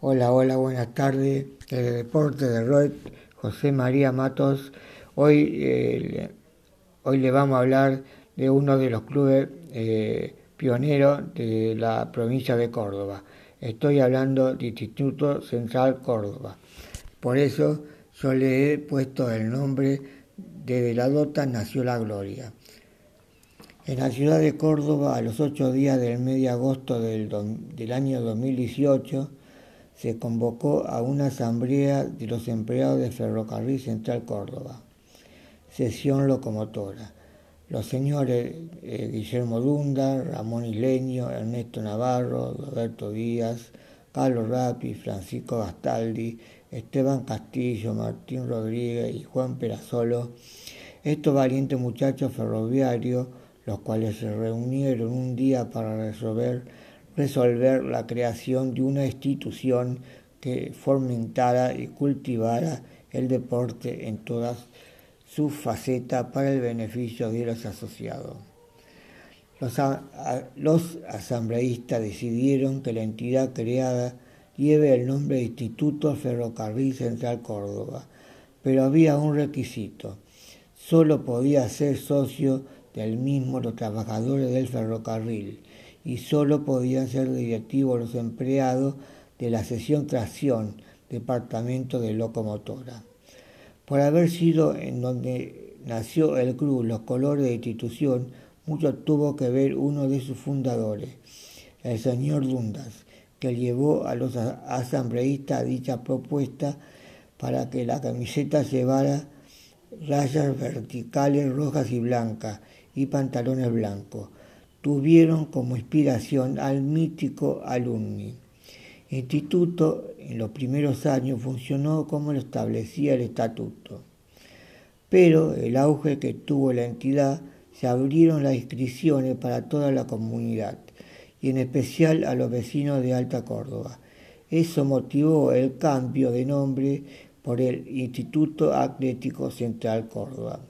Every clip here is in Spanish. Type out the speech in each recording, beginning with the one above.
Hola, hola, buenas tardes. El deporte de Roy, José María Matos. Hoy, eh, hoy le vamos a hablar de uno de los clubes eh, pioneros de la provincia de Córdoba. Estoy hablando del Instituto Central Córdoba. Por eso yo le he puesto el nombre de la Dota nació la gloria. En la ciudad de Córdoba, a los ocho días del mes de agosto del, del año 2018, se convocó a una asamblea de los empleados de Ferrocarril Central Córdoba, sesión locomotora. Los señores eh, Guillermo Dunda, Ramón Isleño, Ernesto Navarro, Roberto Díaz, Carlos Rapi, Francisco Gastaldi, Esteban Castillo, Martín Rodríguez y Juan Perazolo, estos valientes muchachos ferroviarios, los cuales se reunieron un día para resolver resolver la creación de una institución que fomentara y cultivara el deporte en todas sus facetas para el beneficio de los asociados. Los, asambleístas decidieron que la entidad creada lleve el nombre de Instituto Ferrocarril Central Córdoba, pero había un requisito. Solo podía ser socio del mismo los trabajadores del ferrocarril y solo podían ser directivos los empleados de la sesión tracción, departamento de locomotora. Por haber sido en donde nació el club los colores de institución, mucho tuvo que ver uno de sus fundadores, el señor Dundas, que llevó a los asambleístas dicha propuesta para que la camiseta llevara rayas verticales rojas y blancas y pantalones blancos tuvieron como inspiración al mítico alumni. Instituto en los primeros años funcionó como lo establecía el estatuto, pero el auge que tuvo la entidad se abrieron las inscripciones para toda la comunidad y en especial a los vecinos de Alta Córdoba. Eso motivó el cambio de nombre por el Instituto Atlético Central Córdoba.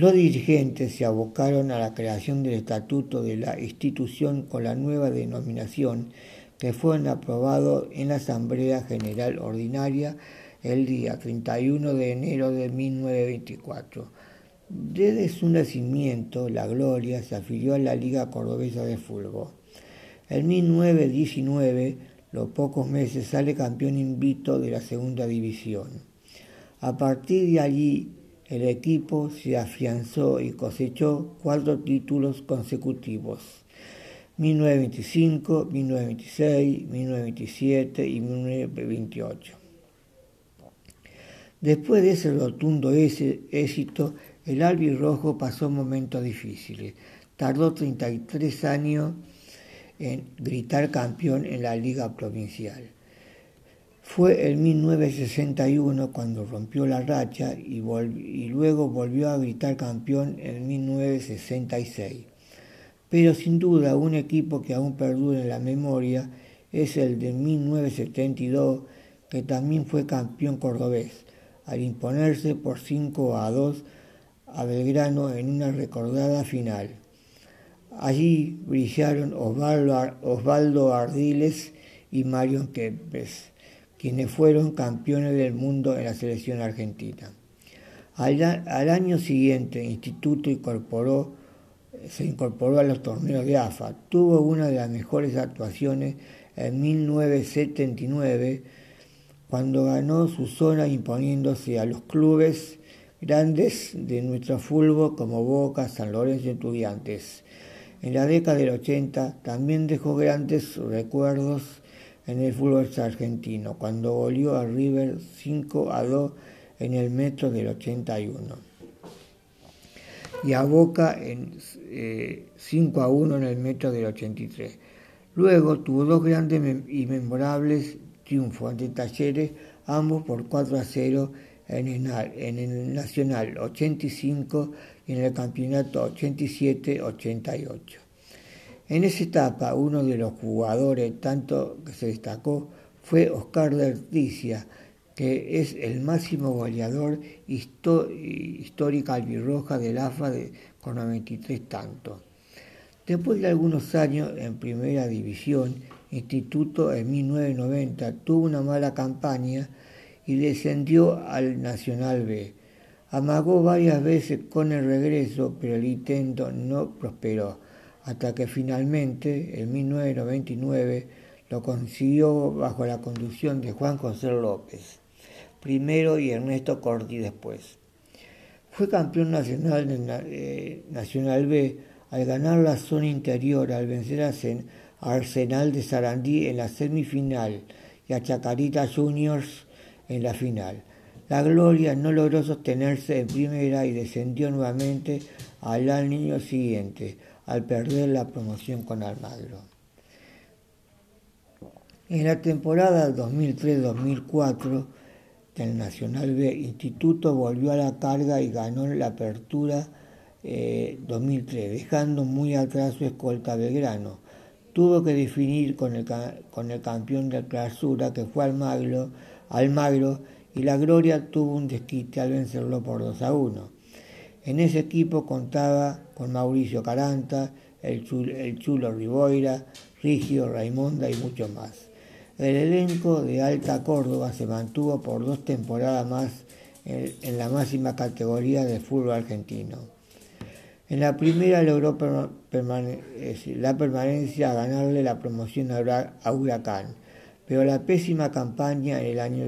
Los dirigentes se abocaron a la creación del estatuto de la institución con la nueva denominación que fue aprobado en la Asamblea General Ordinaria el día 31 de enero de 1924. Desde su nacimiento, la Gloria se afilió a la Liga Cordobesa de Fútbol. En 1919, los pocos meses, sale campeón invito de la Segunda División. A partir de allí, el equipo se afianzó y cosechó cuatro títulos consecutivos, 1925, 1926, 1927 y 1928. Después de ese rotundo éxito, el albirrojo pasó momentos difíciles. Tardó 33 años en gritar campeón en la liga provincial. Fue en 1961 cuando rompió la racha y, luego volvió a gritar campeón en 1966. Pero sin duda un equipo que aún perdura en la memoria es el de 1972, que también fue campeón cordobés, al imponerse por 5 a 2 a Belgrano en una recordada final. Allí brillaron Osvaldo Ardiles y Marion Kempes quienes fueron campeones del mundo en la selección argentina. Al, año siguiente, el instituto incorporó, se incorporó a los torneos de AFA. Tuvo una de las mejores actuaciones en 1979, cuando ganó su zona imponiéndose a los clubes grandes de nuestro fútbol como Boca, San Lorenzo y Estudiantes. En la década del 80 también dejó grandes recuerdos en el fútbol argentino, cuando volvió a River 5 a 2 en el metro del 81 y a Boca en 5 eh, a 1 en el metro del 83. Luego tuvo dos grandes y memorables triunfos ante Talleres, ambos por 4 a 0 en el, en el Nacional 85 y en el Campeonato 87-88. En esa etapa, uno de los jugadores tanto que se destacó fue Oscar de que es el máximo goleador histórico albirroja del AFA con 93 tantos. Después de algunos años en primera división, Instituto en 1990 tuvo una mala campaña y descendió al Nacional B. Amagó varias veces con el regreso, pero el intento no prosperó, hasta que finalmente, en 1999, lo consiguió bajo la conducción de Juan José López, primero y Ernesto Corti después. Fue campeón nacional de eh, Nacional B al ganar la zona interior, al vencer a Arsenal de Sarandí en la semifinal y a Chacarita Juniors en la final. La Gloria no logró sostenerse en primera y descendió nuevamente al año siguiente, al perder la promoción con Almagro. En la temporada 2003-2004 del Nacional B, Instituto volvió a la carga y ganó la apertura 2003, eh, dejando muy atrás su escolta Belgrano. Tuvo que definir con el, con el campeón de clausura, que fue Almagro, Almagro y la Gloria tuvo un desquite al vencerlo por 2 a 1. En ese equipo contaba con Mauricio Caranta, el chulo, el chulo Rigio, Raimonda y mucho más. El elenco de Alta Córdoba se mantuvo por dos temporadas más en, la máxima categoría del fútbol argentino. En la primera logró la permanencia a ganarle la promoción a Huracán, pero la pésima campaña en el año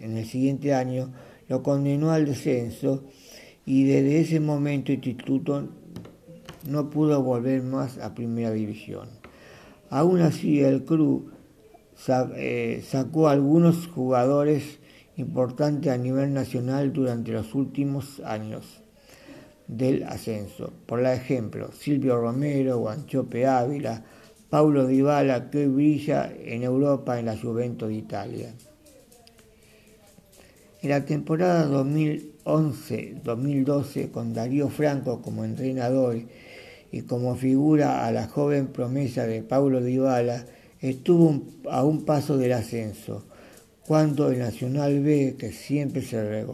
en el siguiente año lo condenó al descenso y desde ese momento Instituto no pudo volver más a Primera División. Aún así, el club eh, sacó algunos jugadores importantes a nivel nacional durante los últimos años del ascenso. Por ejemplo, Silvio Romero, Guanchope Ávila, Paulo Dybala, que hoy brilla en Europa en la Juventus de Italia. En la temporada 2011-2012, con Darío Franco como entrenador y como figura a la joven promesa de Paulo Dybala, estuvo a un paso del ascenso, cuando el Nacional B, que siempre se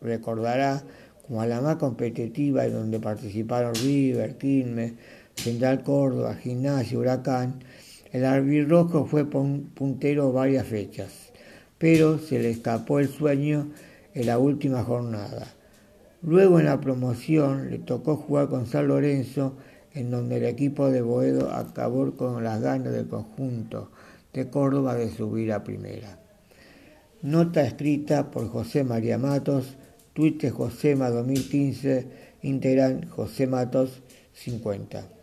recordará como la más competitiva y donde participaron River, Quilmes, Central Córdoba, Gimnasia, Huracán, el arbirrojo fue puntero varias fechas pero se le escapó el sueño en la última jornada. Luego en la promoción le tocó jugar con San Lorenzo, en donde el equipo de Boedo acabó con las ganas del conjunto de Córdoba de subir a primera. Nota escrita por José María Matos, Twitter Josema 2015, Integran José Matos 50.